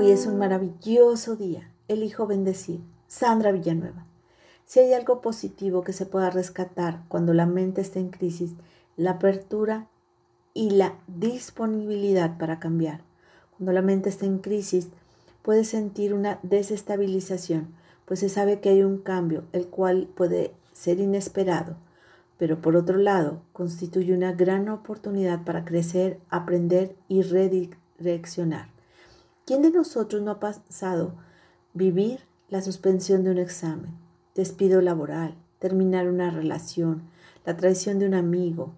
Hoy es un maravilloso día. Elijo bendecir. Sandra Villanueva. Si hay algo positivo que se pueda rescatar cuando la mente está en crisis, la apertura y la disponibilidad para cambiar. Cuando la mente está en crisis, puede sentir una desestabilización, pues se sabe que hay un cambio, el cual puede ser inesperado, pero por otro lado, constituye una gran oportunidad para crecer, aprender y redireccionar. ¿Quién de nosotros no ha pasado vivir la suspensión de un examen, despido laboral, terminar una relación, la traición de un amigo,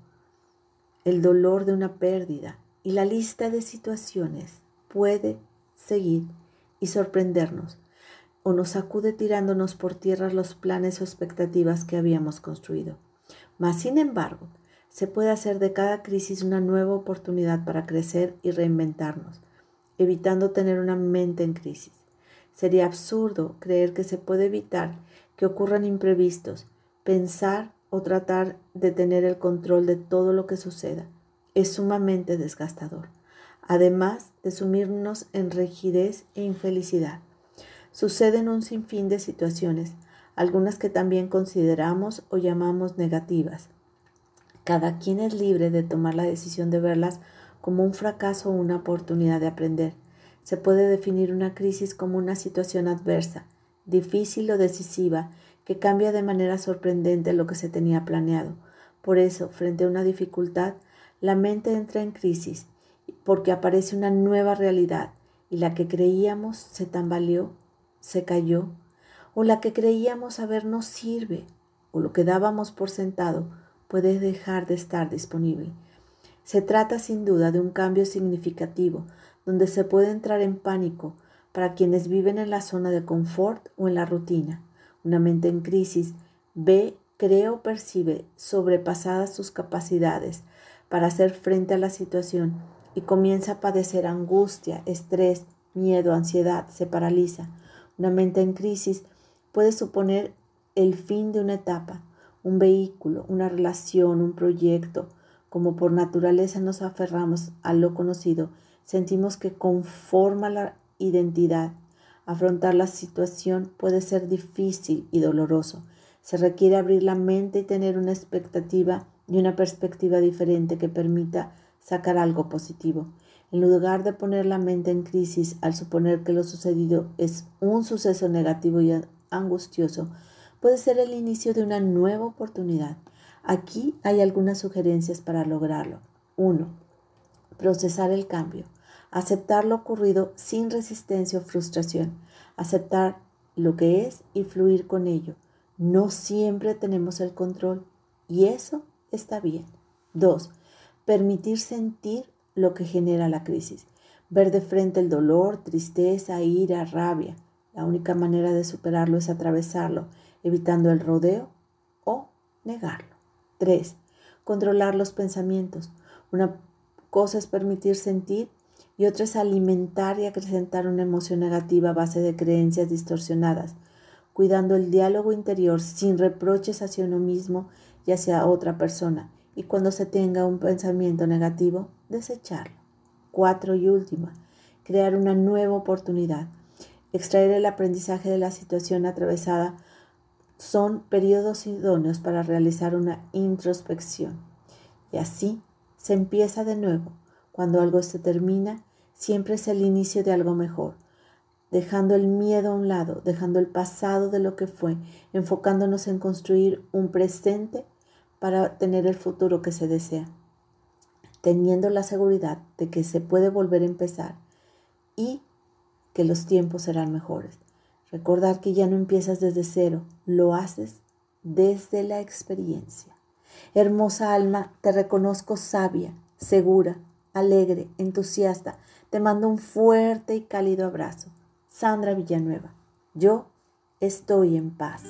el dolor de una pérdida y la lista de situaciones puede seguir y sorprendernos o nos sacude tirándonos por tierra los planes o expectativas que habíamos construido. Mas, sin embargo, se puede hacer de cada crisis una nueva oportunidad para crecer y reinventarnos evitando tener una mente en crisis. Sería absurdo creer que se puede evitar que ocurran imprevistos, pensar o tratar de tener el control de todo lo que suceda. Es sumamente desgastador, además de sumirnos en rigidez e infelicidad. Suceden un sinfín de situaciones, algunas que también consideramos o llamamos negativas. Cada quien es libre de tomar la decisión de verlas como un fracaso o una oportunidad de aprender. Se puede definir una crisis como una situación adversa, difícil o decisiva, que cambia de manera sorprendente lo que se tenía planeado. Por eso, frente a una dificultad, la mente entra en crisis, porque aparece una nueva realidad y la que creíamos se tambaleó, se cayó, o la que creíamos saber no sirve, o lo que dábamos por sentado puede dejar de estar disponible. Se trata sin duda de un cambio significativo, donde se puede entrar en pánico para quienes viven en la zona de confort o en la rutina. Una mente en crisis ve, cree o percibe sobrepasadas sus capacidades para hacer frente a la situación y comienza a padecer angustia, estrés, miedo, ansiedad, se paraliza. Una mente en crisis puede suponer el fin de una etapa, un vehículo, una relación, un proyecto, como por naturaleza nos aferramos a lo conocido, sentimos que conforma la identidad. Afrontar la situación puede ser difícil y doloroso. Se requiere abrir la mente y tener una expectativa y una perspectiva diferente que permita sacar algo positivo. En lugar de poner la mente en crisis al suponer que lo sucedido es un suceso negativo y angustioso, puede ser el inicio de una nueva oportunidad. Aquí hay algunas sugerencias para lograrlo. 1. Procesar el cambio. Aceptar lo ocurrido sin resistencia o frustración. Aceptar lo que es y fluir con ello. No siempre tenemos el control y eso está bien. 2. Permitir sentir lo que genera la crisis. Ver de frente el dolor, tristeza, ira, rabia. La única manera de superarlo es atravesarlo, evitando el rodeo o negarlo. 3. Controlar los pensamientos. Una cosa es permitir sentir y otra es alimentar y acrecentar una emoción negativa a base de creencias distorsionadas, cuidando el diálogo interior sin reproches hacia uno mismo y hacia otra persona. Y cuando se tenga un pensamiento negativo, desecharlo. 4. Y última, crear una nueva oportunidad. Extraer el aprendizaje de la situación atravesada son periodos idóneos para realizar una introspección. Y así se empieza de nuevo. Cuando algo se termina, siempre es el inicio de algo mejor, dejando el miedo a un lado, dejando el pasado de lo que fue, enfocándonos en construir un presente para tener el futuro que se desea, teniendo la seguridad de que se puede volver a empezar y que los tiempos serán mejores. Recordar que ya no empiezas desde cero, lo haces desde la experiencia. Hermosa alma, te reconozco sabia, segura, alegre, entusiasta. Te mando un fuerte y cálido abrazo. Sandra Villanueva, yo estoy en paz.